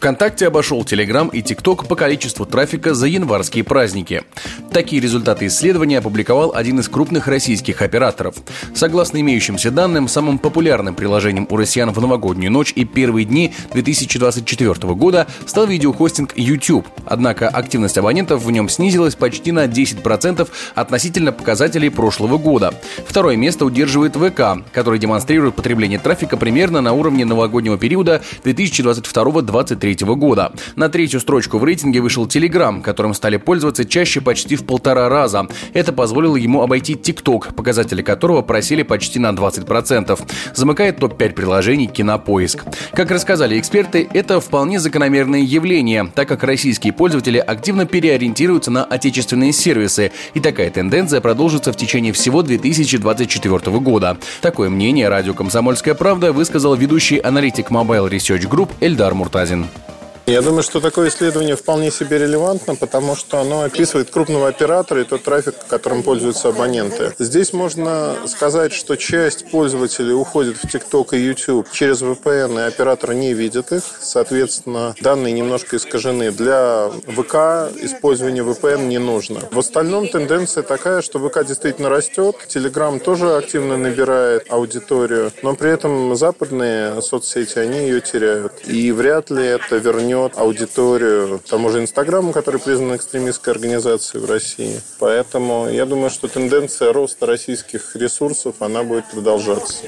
ВКонтакте обошел Телеграм и ТикТок по количеству трафика за январские праздники. Такие результаты исследования опубликовал один из крупных российских операторов. Согласно имеющимся данным, самым популярным приложением у россиян в новогоднюю ночь и первые дни 2024 года стал видеохостинг YouTube. Однако активность абонентов в нем снизилась почти на 10% относительно показателей прошлого года. Второе место удерживает ВК, который демонстрирует потребление трафика примерно на уровне новогоднего периода 2022-2023 2023 года. На третью строчку в рейтинге вышел Telegram, которым стали пользоваться чаще почти в полтора раза. Это позволило ему обойти TikTok, показатели которого просели почти на 20%. Замыкает топ-5 приложений Кинопоиск. Как рассказали эксперты, это вполне закономерное явление, так как российские пользователи активно переориентируются на отечественные сервисы, и такая тенденция продолжится в течение всего 2024 года. Такое мнение радио «Комсомольская правда» высказал ведущий аналитик Mobile Research Group Эльдар Муртазин. Я думаю, что такое исследование вполне себе релевантно, потому что оно описывает крупного оператора и тот трафик, которым пользуются абоненты. Здесь можно сказать, что часть пользователей уходит в TikTok и YouTube через VPN, и оператор не видит их. Соответственно, данные немножко искажены. Для ВК использование VPN не нужно. В остальном тенденция такая, что ВК действительно растет, Telegram тоже активно набирает аудиторию, но при этом западные соцсети, они ее теряют. И вряд ли это вернет вернет аудиторию тому же Инстаграму, который признан экстремистской организацией в России. Поэтому я думаю, что тенденция роста российских ресурсов, она будет продолжаться.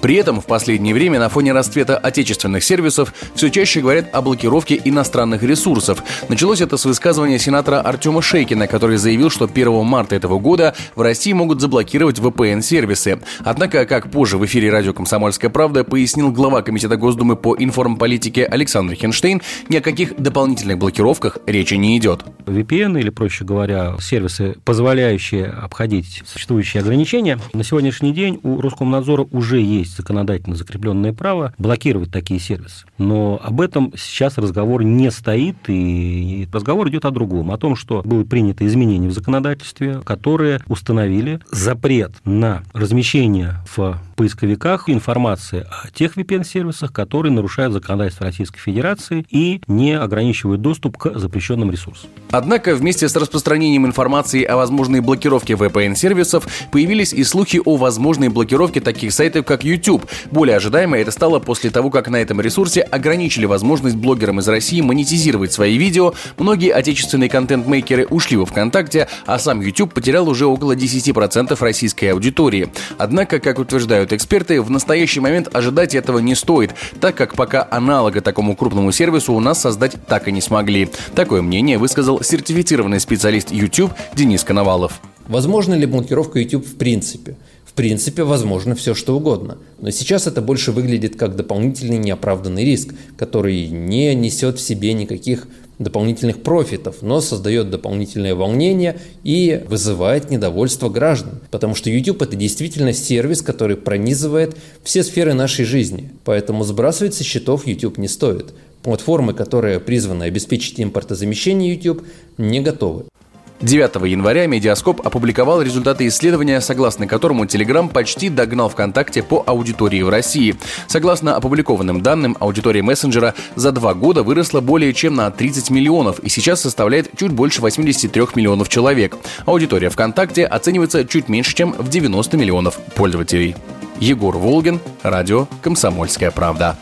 При этом в последнее время на фоне расцвета отечественных сервисов все чаще говорят о блокировке иностранных ресурсов. Началось это с высказывания сенатора Артема Шейкина, который заявил, что 1 марта этого года в России могут заблокировать VPN-сервисы. Однако, как позже в эфире радио «Комсомольская правда» пояснил глава Комитета Госдумы по информполитике Александр Хенштейн, ни о каких дополнительных блокировках речи не идет. VPN, или, проще говоря, сервисы, позволяющие обходить существующие ограничения, на сегодняшний день у Роскомнадзора уже есть есть законодательно закрепленное право блокировать такие сервисы. Но об этом сейчас разговор не стоит, и разговор идет о другом, о том, что было принято изменения в законодательстве, которые установили запрет на размещение в поисковиках информации о тех VPN-сервисах, которые нарушают законодательство Российской Федерации и не ограничивают доступ к запрещенным ресурсам. Однако вместе с распространением информации о возможной блокировке VPN-сервисов появились и слухи о возможной блокировке таких сайтов, как YouTube YouTube. Более ожидаемо это стало после того, как на этом ресурсе ограничили возможность блогерам из России монетизировать свои видео, многие отечественные контент-мейкеры ушли во ВКонтакте, а сам YouTube потерял уже около 10% российской аудитории. Однако, как утверждают эксперты, в настоящий момент ожидать этого не стоит, так как пока аналога такому крупному сервису у нас создать так и не смогли. Такое мнение высказал сертифицированный специалист YouTube Денис Коновалов. Возможно ли блокировка YouTube в принципе? Принципе, возможно все что угодно. Но сейчас это больше выглядит как дополнительный неоправданный риск, который не несет в себе никаких дополнительных профитов, но создает дополнительное волнение и вызывает недовольство граждан. Потому что YouTube это действительно сервис, который пронизывает все сферы нашей жизни. Поэтому сбрасывать со счетов YouTube не стоит. Платформы, которые призваны обеспечить импортозамещение YouTube, не готовы. 9 января Медиаскоп опубликовал результаты исследования, согласно которому Telegram почти догнал ВКонтакте по аудитории в России. Согласно опубликованным данным, аудитория мессенджера за два года выросла более чем на 30 миллионов и сейчас составляет чуть больше 83 миллионов человек. Аудитория ВКонтакте оценивается чуть меньше, чем в 90 миллионов пользователей. Егор Волгин, радио «Комсомольская правда».